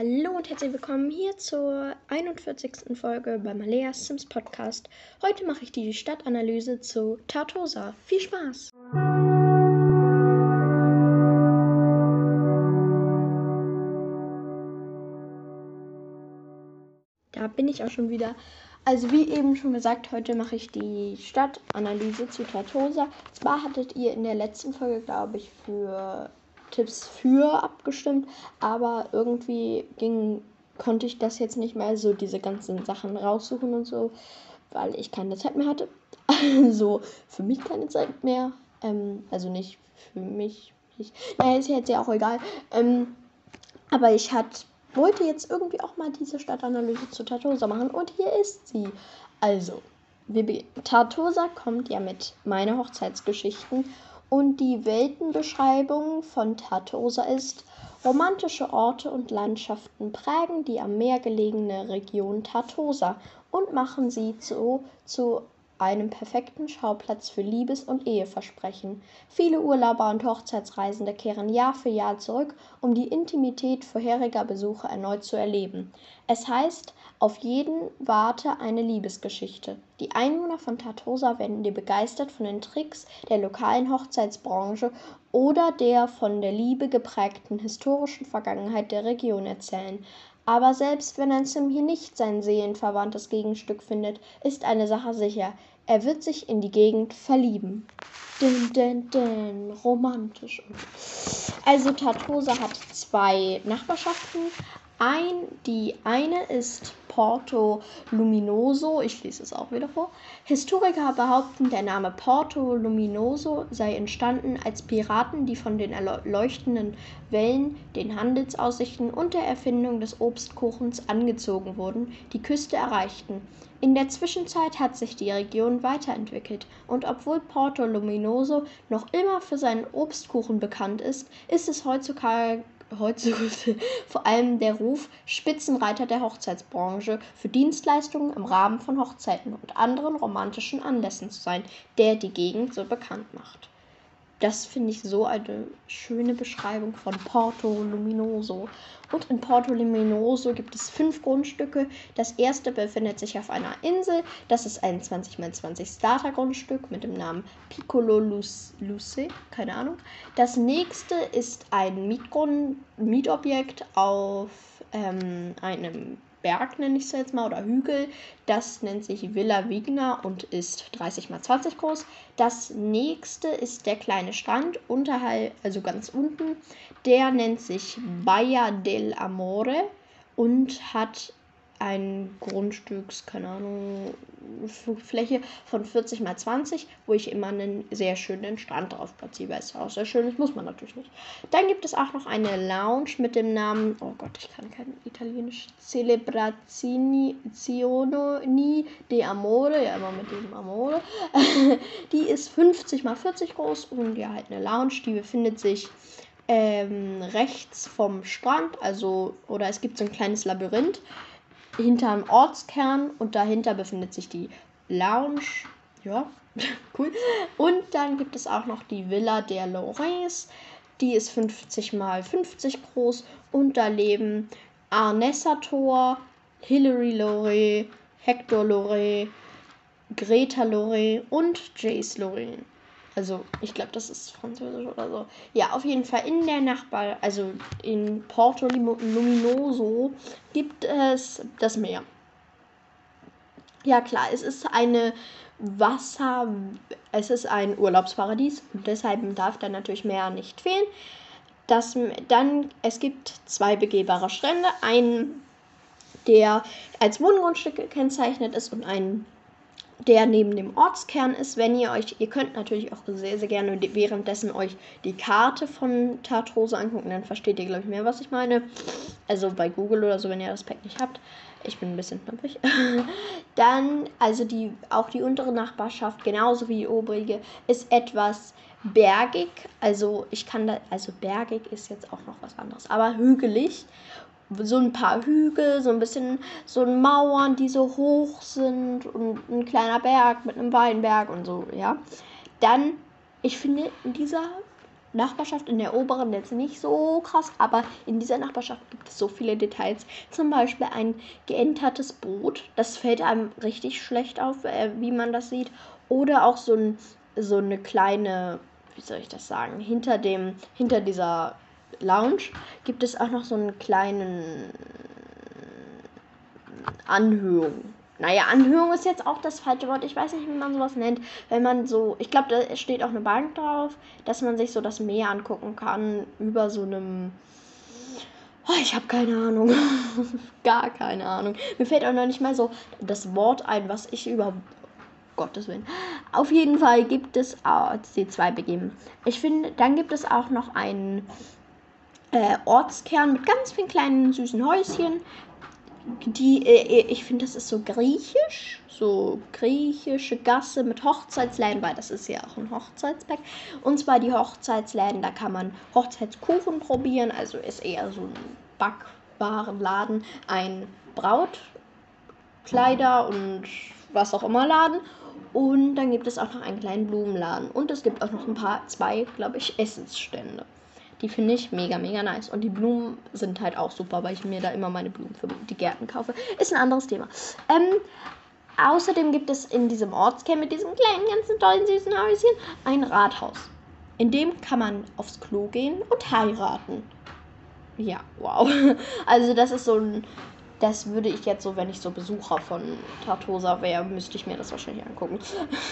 Hallo und herzlich willkommen hier zur 41. Folge bei Maleas Sims Podcast. Heute mache ich die Stadtanalyse zu Tartosa. Viel Spaß! Da bin ich auch schon wieder. Also wie eben schon gesagt, heute mache ich die Stadtanalyse zu Tartosa. Zwar hattet ihr in der letzten Folge, glaube ich, für Tipps für abgestimmt, aber irgendwie ging, konnte ich das jetzt nicht mehr so diese ganzen Sachen raussuchen und so, weil ich keine Zeit mehr hatte. Also für mich keine Zeit mehr. Ähm, also nicht für mich. Ich, naja, ist jetzt ja auch egal. Ähm, aber ich hat, wollte jetzt irgendwie auch mal diese Stadtanalyse zu Tartosa machen und hier ist sie. Also, Tartosa kommt ja mit meine Hochzeitsgeschichten und die Weltenbeschreibung von Tartosa ist, romantische Orte und Landschaften prägen die am Meer gelegene Region Tartosa und machen sie so zu einem perfekten Schauplatz für Liebes- und Eheversprechen. Viele Urlauber und Hochzeitsreisende kehren Jahr für Jahr zurück, um die Intimität vorheriger Besuche erneut zu erleben. Es heißt, auf jeden warte eine Liebesgeschichte. Die Einwohner von Tartosa werden dir begeistert von den Tricks der lokalen Hochzeitsbranche oder der von der Liebe geprägten historischen Vergangenheit der Region erzählen. Aber selbst wenn ein Sim hier nicht sein seelenverwandtes Gegenstück findet, ist eine Sache sicher. Er wird sich in die Gegend verlieben. Din, din, din, romantisch. Also Tartosa hat zwei Nachbarschaften. Ein, die eine ist Porto Luminoso, ich lese es auch wieder vor. Historiker behaupten, der Name Porto Luminoso sei entstanden, als Piraten, die von den erleuchtenden Wellen, den Handelsaussichten und der Erfindung des Obstkuchens angezogen wurden, die Küste erreichten. In der Zwischenzeit hat sich die Region weiterentwickelt und obwohl Porto Luminoso noch immer für seinen Obstkuchen bekannt ist, ist es heutzutage heutzutage vor allem der Ruf, Spitzenreiter der Hochzeitsbranche für Dienstleistungen im Rahmen von Hochzeiten und anderen romantischen Anlässen zu sein, der die Gegend so bekannt macht. Das finde ich so eine schöne Beschreibung von Porto Luminoso. Und in Porto Luminoso gibt es fünf Grundstücke. Das erste befindet sich auf einer Insel. Das ist ein 20x20 Starter-Grundstück mit dem Namen Piccolo Luce. Keine Ahnung. Das nächste ist ein Mietobjekt auf ähm, einem Berg, nenne ich es jetzt mal, oder Hügel. Das nennt sich Villa Vigna und ist 30 mal 20 groß. Das nächste ist der kleine Strand unterhalb, also ganz unten. Der nennt sich Baia del Amore und hat ein Grundstücks, keine Ahnung, Fläche von 40 mal 20, wo ich immer einen sehr schönen Strand drauf platziere. Es auch sehr schön ist, muss man natürlich nicht. Dann gibt es auch noch eine Lounge mit dem Namen, oh Gott, ich kann kein Italienisch, Celebrazioni de Amore, ja immer mit dem Amore. die ist 50 mal 40 groß und ja, halt eine Lounge, die befindet sich ähm, rechts vom Strand, also, oder es gibt so ein kleines Labyrinth hinterm Ortskern und dahinter befindet sich die Lounge. Ja, cool. Und dann gibt es auch noch die Villa der Lorrains. Die ist 50 mal 50 groß und da leben Arnessa Thor, Hilary Lorraine, Hector Lorraine, Greta Lorraine und Jace Lorraine. Also, ich glaube, das ist Französisch oder so. Ja, auf jeden Fall in der Nachbar, also in Porto Luminoso, gibt es das Meer. Ja, klar, es ist eine Wasser, es ist ein Urlaubsparadies und deshalb darf da natürlich Meer nicht fehlen. Das, dann, es gibt zwei begehbare Strände, einen, der als Wohngrundstück gekennzeichnet ist und einen der neben dem Ortskern ist, wenn ihr euch, ihr könnt natürlich auch sehr, sehr gerne währenddessen euch die Karte von Tartrose angucken, dann versteht ihr, glaube ich, mehr, was ich meine. Also bei Google oder so, wenn ihr das Pack nicht habt. Ich bin ein bisschen knappig. dann, also die, auch die untere Nachbarschaft, genauso wie die obrige, ist etwas bergig. Also ich kann da, also bergig ist jetzt auch noch was anderes, aber hügelig so ein paar Hügel, so ein bisschen so Mauern, die so hoch sind und ein kleiner Berg mit einem Weinberg und so, ja. Dann, ich finde, in dieser Nachbarschaft, in der oberen jetzt nicht so krass, aber in dieser Nachbarschaft gibt es so viele Details. Zum Beispiel ein geentertes Boot, das fällt einem richtig schlecht auf, äh, wie man das sieht. Oder auch so, ein, so eine kleine, wie soll ich das sagen, hinter dem, hinter dieser Lounge gibt es auch noch so einen kleinen Anhörung naja, Anhörung ist jetzt auch das falsche Wort. Ich weiß nicht, wie man sowas nennt. Wenn man so, ich glaube, da steht auch eine Bank drauf, dass man sich so das Meer angucken kann über so einem. Oh, ich habe keine Ahnung. Gar keine Ahnung. Mir fällt auch noch nicht mal so das Wort ein, was ich über. Gottes Willen. Auf jeden Fall gibt es oh, die zwei begeben. Ich finde, dann gibt es auch noch einen äh, Ortskern mit ganz vielen kleinen süßen Häuschen die, äh, ich finde, das ist so griechisch, so griechische Gasse mit Hochzeitsläden, weil das ist ja auch ein Hochzeitspack. Und zwar die Hochzeitsläden, da kann man Hochzeitskuchen probieren, also ist eher so ein Backwarenladen, ein Brautkleider und was auch immer Laden. Und dann gibt es auch noch einen kleinen Blumenladen. Und es gibt auch noch ein paar, zwei, glaube ich, Essensstände. Die finde ich mega, mega nice. Und die Blumen sind halt auch super, weil ich mir da immer meine Blumen für die Gärten kaufe. Ist ein anderes Thema. Ähm, außerdem gibt es in diesem Ortskern mit diesem kleinen, ganzen tollen, süßen Häuschen ein Rathaus. In dem kann man aufs Klo gehen und heiraten. Ja, wow. Also das ist so ein das würde ich jetzt so, wenn ich so Besucher von Tartosa wäre, müsste ich mir das wahrscheinlich angucken.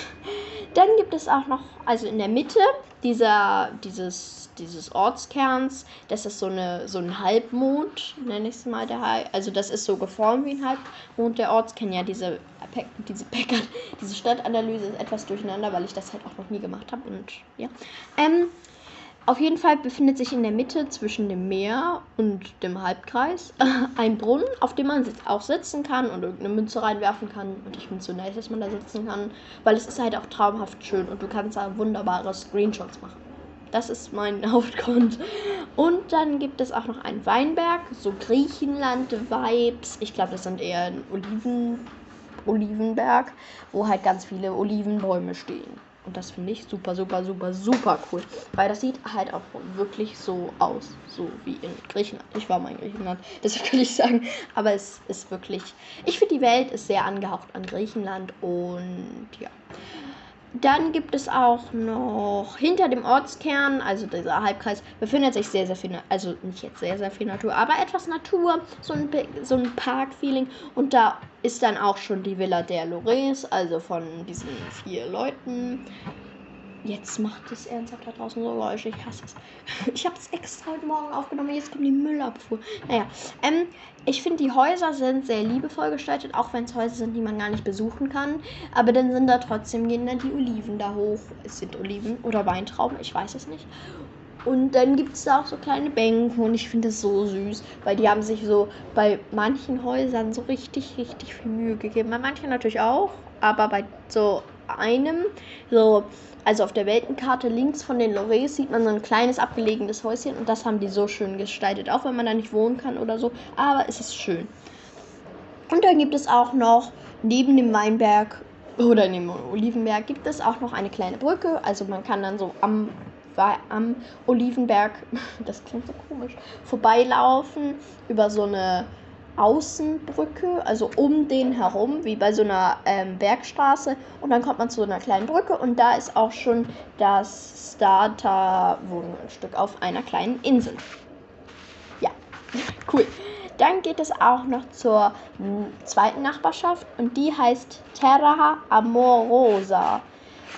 Dann gibt es auch noch, also in der Mitte dieser, dieses, dieses Ortskerns, das ist so, eine, so ein Halbmond, nenne ich es mal. Der also das ist so geformt wie ein Halbmond. Der Ortskern, ja, diese, diese Packard, diese Stadtanalyse ist etwas durcheinander, weil ich das halt auch noch nie gemacht habe. Und ja. Ähm, auf jeden Fall befindet sich in der Mitte zwischen dem Meer und dem Halbkreis ein Brunnen, auf dem man auch sitzen kann und irgendeine Münze reinwerfen kann. Und ich finde es so nice, dass man da sitzen kann, weil es ist halt auch traumhaft schön und du kannst da wunderbare Screenshots machen. Das ist mein Hauptgrund. Und dann gibt es auch noch einen Weinberg, so Griechenland-Vibes. Ich glaube, das sind eher ein Oliven, Olivenberg, wo halt ganz viele Olivenbäume stehen. Und das finde ich super, super, super, super cool. Weil das sieht halt auch wirklich so aus. So wie in Griechenland. Ich war mal in Griechenland, deshalb kann ich sagen. Aber es ist wirklich. Ich finde, die Welt ist sehr angehaucht an Griechenland. Und ja. Dann gibt es auch noch hinter dem Ortskern, also dieser Halbkreis, befindet sich sehr, sehr viel, also nicht jetzt sehr, sehr viel Natur, aber etwas Natur, so ein, so ein Park-Feeling. Und da ist dann auch schon die Villa der Lores, also von diesen vier Leuten. Jetzt macht es ernsthaft da draußen so Geräusche. Ich hasse es. Ich habe es extra heute Morgen aufgenommen. Jetzt kommt die Müllabfuhr. Naja, ähm, ich finde, die Häuser sind sehr liebevoll gestaltet, auch wenn es Häuser sind, die man gar nicht besuchen kann. Aber dann sind da trotzdem, gehen dann die Oliven da hoch. Es sind Oliven oder Weintrauben, ich weiß es nicht. Und dann gibt es da auch so kleine Bänke und ich finde es so süß, weil die haben sich so bei manchen Häusern so richtig, richtig viel Mühe gegeben. Bei manchen natürlich auch, aber bei so einem, so, also auf der Weltenkarte links von den Lorets sieht man so ein kleines abgelegenes Häuschen und das haben die so schön gestaltet, auch wenn man da nicht wohnen kann oder so, aber es ist schön. Und dann gibt es auch noch neben dem Weinberg oder neben dem Olivenberg gibt es auch noch eine kleine Brücke, also man kann dann so am am Olivenberg, das klingt so komisch, vorbeilaufen über so eine Außenbrücke, also um den herum, wie bei so einer ähm, Bergstraße. Und dann kommt man zu einer kleinen Brücke und da ist auch schon das Starter-Wohnstück auf einer kleinen Insel. Ja, cool. Dann geht es auch noch zur zweiten Nachbarschaft und die heißt Terra Amorosa.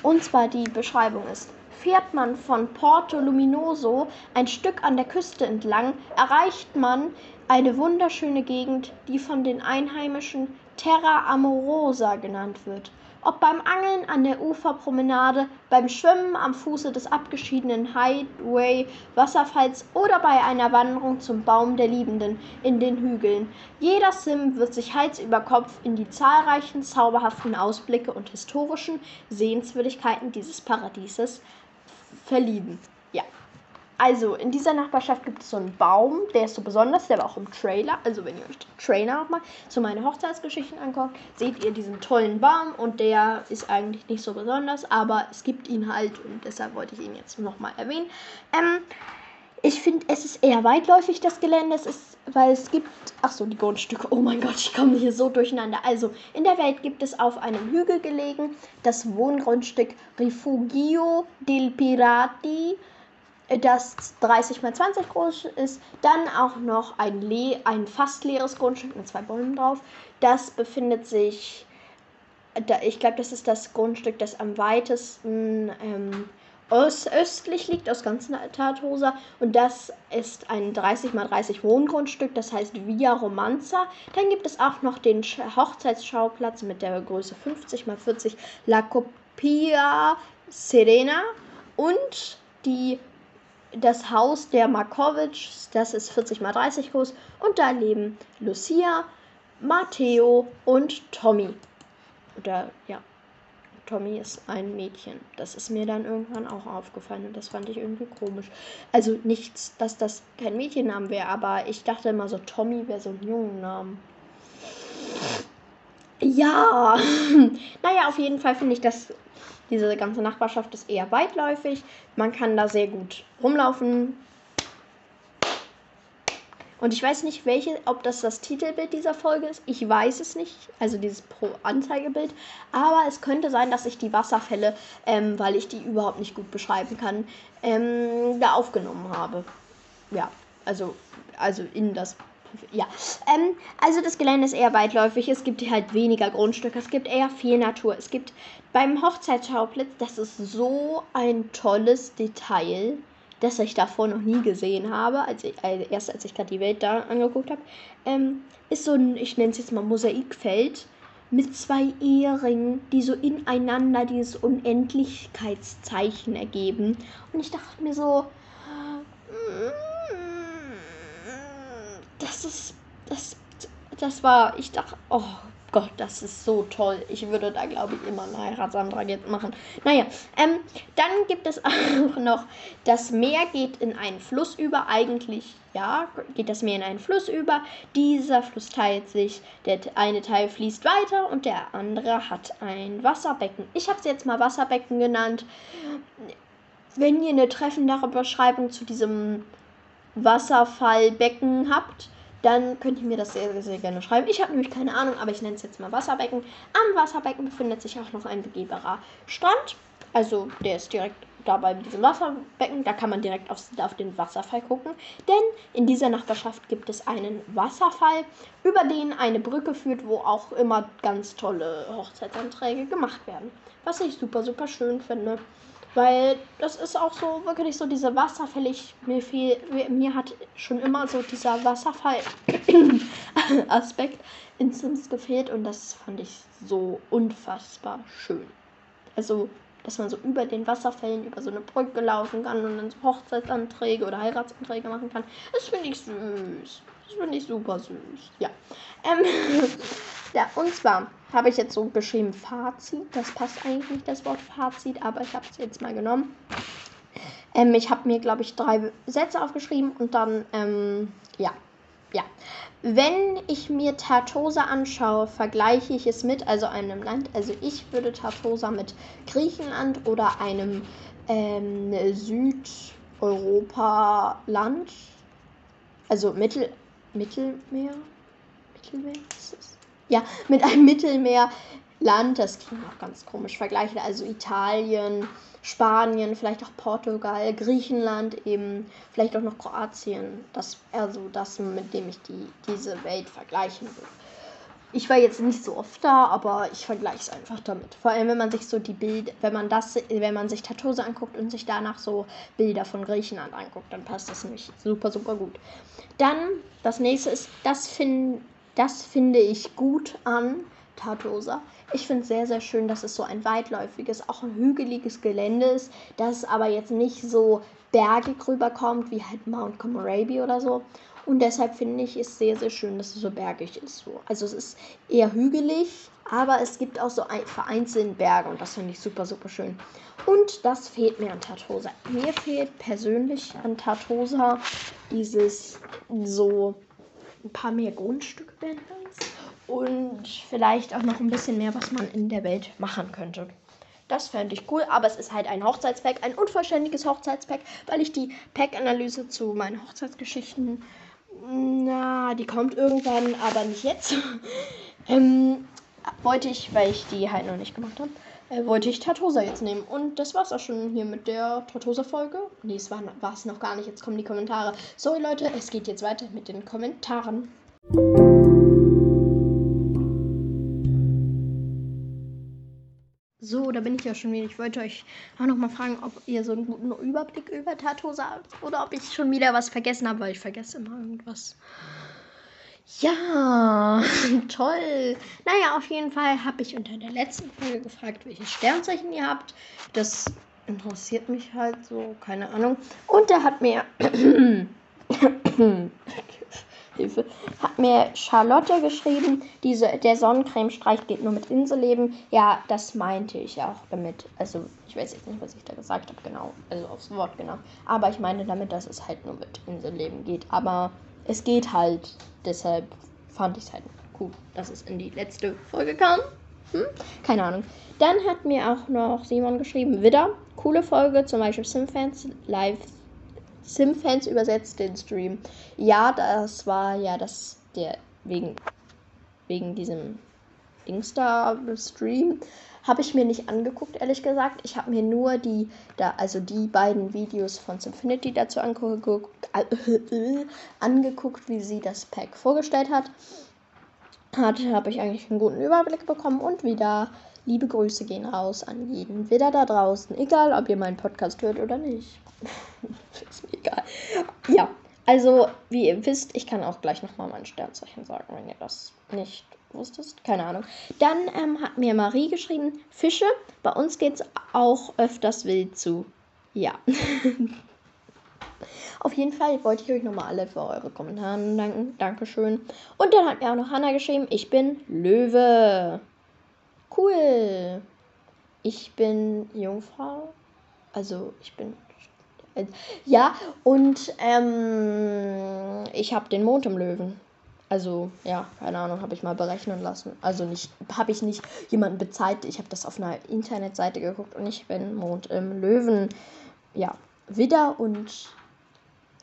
Und zwar die Beschreibung ist Fährt man von Porto Luminoso ein Stück an der Küste entlang, erreicht man eine wunderschöne Gegend, die von den Einheimischen Terra Amorosa genannt wird. Ob beim Angeln an der Uferpromenade, beim Schwimmen am Fuße des abgeschiedenen Highway Wasserfalls oder bei einer Wanderung zum Baum der Liebenden in den Hügeln. Jeder Sim wird sich Hals über Kopf in die zahlreichen zauberhaften Ausblicke und historischen Sehenswürdigkeiten dieses Paradieses verlieben. Ja. Also in dieser Nachbarschaft gibt es so einen Baum, der ist so besonders, der war auch im Trailer. Also wenn ihr euch den Trailer nochmal zu meinen Hochzeitsgeschichten anguckt, seht ihr diesen tollen Baum und der ist eigentlich nicht so besonders, aber es gibt ihn halt und deshalb wollte ich ihn jetzt nochmal erwähnen. Ähm, ich finde, es ist eher weitläufig, das Gelände. Es ist, weil es gibt. Ach so, die Grundstücke. Oh mein Gott, ich komme hier so durcheinander. Also, in der Welt gibt es auf einem Hügel gelegen das Wohngrundstück Rifugio del Pirati das 30 mal 20 groß ist. Dann auch noch ein, Le ein fast leeres Grundstück mit zwei Bäumen drauf. Das befindet sich, da, ich glaube, das ist das Grundstück, das am weitesten ähm, östlich liegt aus ganz Tartosa. Und das ist ein 30 mal 30 Wohngrundstück, das heißt Via Romanza. Dann gibt es auch noch den Hochzeitsschauplatz mit der Größe 50 mal 40 La Copia Serena und die das Haus der Markovics, das ist 40 mal 30 groß und da leben Lucia, Matteo und Tommy. Oder ja, Tommy ist ein Mädchen. Das ist mir dann irgendwann auch aufgefallen und das fand ich irgendwie komisch. Also nichts, dass das kein Mädchenname wäre, aber ich dachte immer so, Tommy wäre so ein Jungenname. Ja, naja, auf jeden Fall finde ich das diese ganze Nachbarschaft ist eher weitläufig. Man kann da sehr gut rumlaufen. Und ich weiß nicht, welche, ob das das Titelbild dieser Folge ist. Ich weiß es nicht. Also dieses Pro-Anzeigebild. Aber es könnte sein, dass ich die Wasserfälle, ähm, weil ich die überhaupt nicht gut beschreiben kann, ähm, da aufgenommen habe. Ja, also, also in das ja, ähm, also das Gelände ist eher weitläufig. Es gibt halt weniger Grundstücke. Es gibt eher viel Natur. Es gibt beim Hochzeitsschauplatz, das ist so ein tolles Detail, das ich davor noch nie gesehen habe, als ich, also erst als ich gerade die Welt da angeguckt habe, ähm, ist so ein, ich nenne es jetzt mal Mosaikfeld mit zwei Eheringen, die so ineinander dieses Unendlichkeitszeichen ergeben. Und ich dachte mir so, das ist, das, das war, ich dachte, oh Gott, das ist so toll. Ich würde da, glaube ich, immer einen Heiratsantrag jetzt machen. Naja, ähm, dann gibt es auch noch, das Meer geht in einen Fluss über. Eigentlich, ja, geht das Meer in einen Fluss über. Dieser Fluss teilt sich. Der eine Teil fließt weiter und der andere hat ein Wasserbecken. Ich habe es jetzt mal Wasserbecken genannt. Wenn ihr eine treffendere Beschreibung zu diesem Wasserfallbecken habt, dann könnt ihr mir das sehr, sehr, gerne schreiben. Ich habe nämlich keine Ahnung, aber ich nenne es jetzt mal Wasserbecken. Am Wasserbecken befindet sich auch noch ein begehbarer Strand. Also der ist direkt dabei mit diesem Wasserbecken. Da kann man direkt auf, auf den Wasserfall gucken. Denn in dieser Nachbarschaft gibt es einen Wasserfall, über den eine Brücke führt, wo auch immer ganz tolle Hochzeitsanträge gemacht werden. Was ich super, super schön finde. Weil das ist auch so wirklich so diese Wasserfälle. Ich, mir, viel, mir hat schon immer so dieser Wasserfall-Aspekt in Sims gefehlt und das fand ich so unfassbar schön. Also, dass man so über den Wasserfällen, über so eine Brücke laufen kann und dann so Hochzeitsanträge oder Heiratsanträge machen kann. Das finde ich süß. Das finde ich super süß. Ja. Ähm, ja, und zwar habe ich jetzt so geschrieben Fazit. Das passt eigentlich nicht, das Wort Fazit, aber ich habe es jetzt mal genommen. Ähm, ich habe mir, glaube ich, drei Sätze aufgeschrieben und dann, ähm, ja, ja. Wenn ich mir Tartosa anschaue, vergleiche ich es mit, also einem Land, also ich würde Tartosa mit Griechenland oder einem ähm, Südeuropa-Land, also Mittel, Mittelmeer, Mittelmeer ist es? Ja, mit einem Mittelmeerland, das klingt auch ganz komisch, vergleiche also Italien, Spanien, vielleicht auch Portugal, Griechenland, eben vielleicht auch noch Kroatien. Das wäre so das, mit dem ich die, diese Welt vergleichen würde. Ich war jetzt nicht so oft da, aber ich vergleiche es einfach damit. Vor allem, wenn man sich so die Bilder, wenn man das, wenn man sich Tatose anguckt und sich danach so Bilder von Griechenland anguckt, dann passt das nämlich super, super gut. Dann, das nächste ist, das, find, das finde ich gut an Tartosa. Ich finde es sehr, sehr schön, dass es so ein weitläufiges, auch ein hügeliges Gelände ist, dass es aber jetzt nicht so bergig rüberkommt wie halt Mount Comoraby oder so. Und deshalb finde ich es sehr, sehr schön, dass es so bergig ist. So. Also es ist eher hügelig, aber es gibt auch so ein, vereinzelt Berge und das finde ich super, super schön. Und das fehlt mir an Tartosa. Mir fehlt persönlich an Tartosa dieses so ein paar mehr Grundstücke wären und vielleicht auch noch ein bisschen mehr, was man in der Welt machen könnte. Das fände ich cool, aber es ist halt ein Hochzeitspack, ein unvollständiges Hochzeitspack, weil ich die Pack-Analyse zu meinen Hochzeitsgeschichten, na, die kommt irgendwann, aber nicht jetzt. ähm, wollte ich, weil ich die halt noch nicht gemacht habe, äh, wollte ich Tartosa jetzt nehmen. Und das war's auch schon hier mit der Tartosa-Folge. Nee, es war es noch gar nicht. Jetzt kommen die Kommentare. Sorry, Leute, es geht jetzt weiter mit den Kommentaren. So, da bin ich ja schon wieder. Ich wollte euch auch noch mal fragen, ob ihr so einen guten Überblick über Tartosa habt oder ob ich schon wieder was vergessen habe, weil ich vergesse immer irgendwas. Ja, toll. Naja, auf jeden Fall habe ich unter der letzten Folge gefragt, welches Sternzeichen ihr habt. Das interessiert mich halt so, keine Ahnung. Und er hat mir Hilfe, hat mir Charlotte geschrieben, diese, der Sonnencremestreich geht nur mit Inselleben. Ja, das meinte ich auch damit. Also, ich weiß jetzt nicht, was ich da gesagt habe, genau. Also aufs Wort genau. Aber ich meine damit, dass es halt nur mit Inselleben geht. Aber es geht halt. Deshalb fand ich es halt cool, dass es in die letzte Folge kam. Hm? Keine Ahnung. Dann hat mir auch noch Simon geschrieben, Widder, coole Folge, zum Beispiel Simfans Live Sim-Fans übersetzt den Stream. Ja, das war ja das, der, wegen, wegen diesem Insta-Stream. Habe ich mir nicht angeguckt, ehrlich gesagt. Ich habe mir nur die, da, also die beiden Videos von Simfinity dazu angeguckt, äh, angeguckt, wie sie das Pack vorgestellt hat. Hatte, habe ich eigentlich einen guten Überblick bekommen und wieder liebe Grüße gehen raus an jeden wieder da draußen, egal ob ihr meinen Podcast hört oder nicht. ist mir egal. Ja, also wie ihr wisst, ich kann auch gleich nochmal mein Sternzeichen sagen, wenn ihr das nicht wusstet. Keine Ahnung. Dann ähm, hat mir Marie geschrieben, Fische, bei uns geht es auch öfters wild zu. Ja. Auf jeden Fall wollte ich euch nochmal alle für eure Kommentare danken. Dankeschön. Und dann hat mir auch noch Hanna geschrieben, ich bin Löwe. Cool. Ich bin Jungfrau. Also ich bin ja, und ähm, ich habe den Mond im Löwen. Also, ja, keine Ahnung, habe ich mal berechnen lassen. Also nicht, habe ich nicht jemanden bezahlt. Ich habe das auf einer Internetseite geguckt und ich bin Mond im Löwen. Ja, Widder und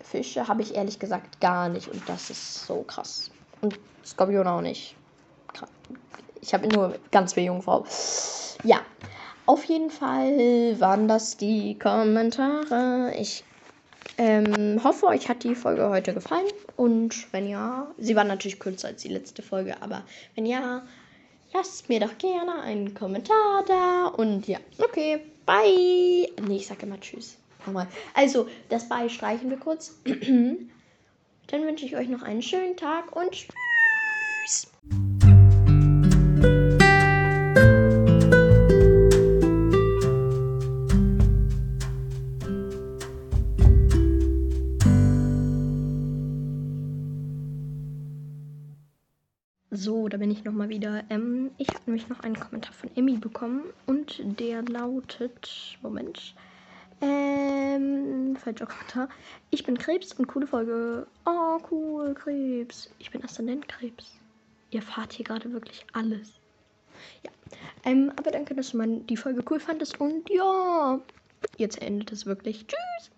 Fische habe ich ehrlich gesagt gar nicht. Und das ist so krass. Und Skorpion auch nicht. Ich habe nur ganz viel Jungfrau. Ja, auf jeden Fall waren das die Kommentare. Ich ähm, hoffe, euch hat die Folge heute gefallen. Und wenn ja, sie war natürlich kürzer als die letzte Folge, aber wenn ja, lasst mir doch gerne einen Kommentar da. Und ja, okay, bye. Nee, ich sage immer Tschüss. Nochmal. Also, das Bye streichen wir kurz. Dann wünsche ich euch noch einen schönen Tag und Tschüss. Nochmal wieder. Ähm, ich habe nämlich noch einen Kommentar von Emmy bekommen und der lautet. Moment. Ähm, falscher Kommentar. Ich bin Krebs und coole Folge. Oh, cool, Krebs. Ich bin Aszendent Krebs. Ihr fahrt hier gerade wirklich alles. Ja. Ähm, aber danke, dass du mein, die Folge cool fandest und ja. Jetzt endet es wirklich. Tschüss.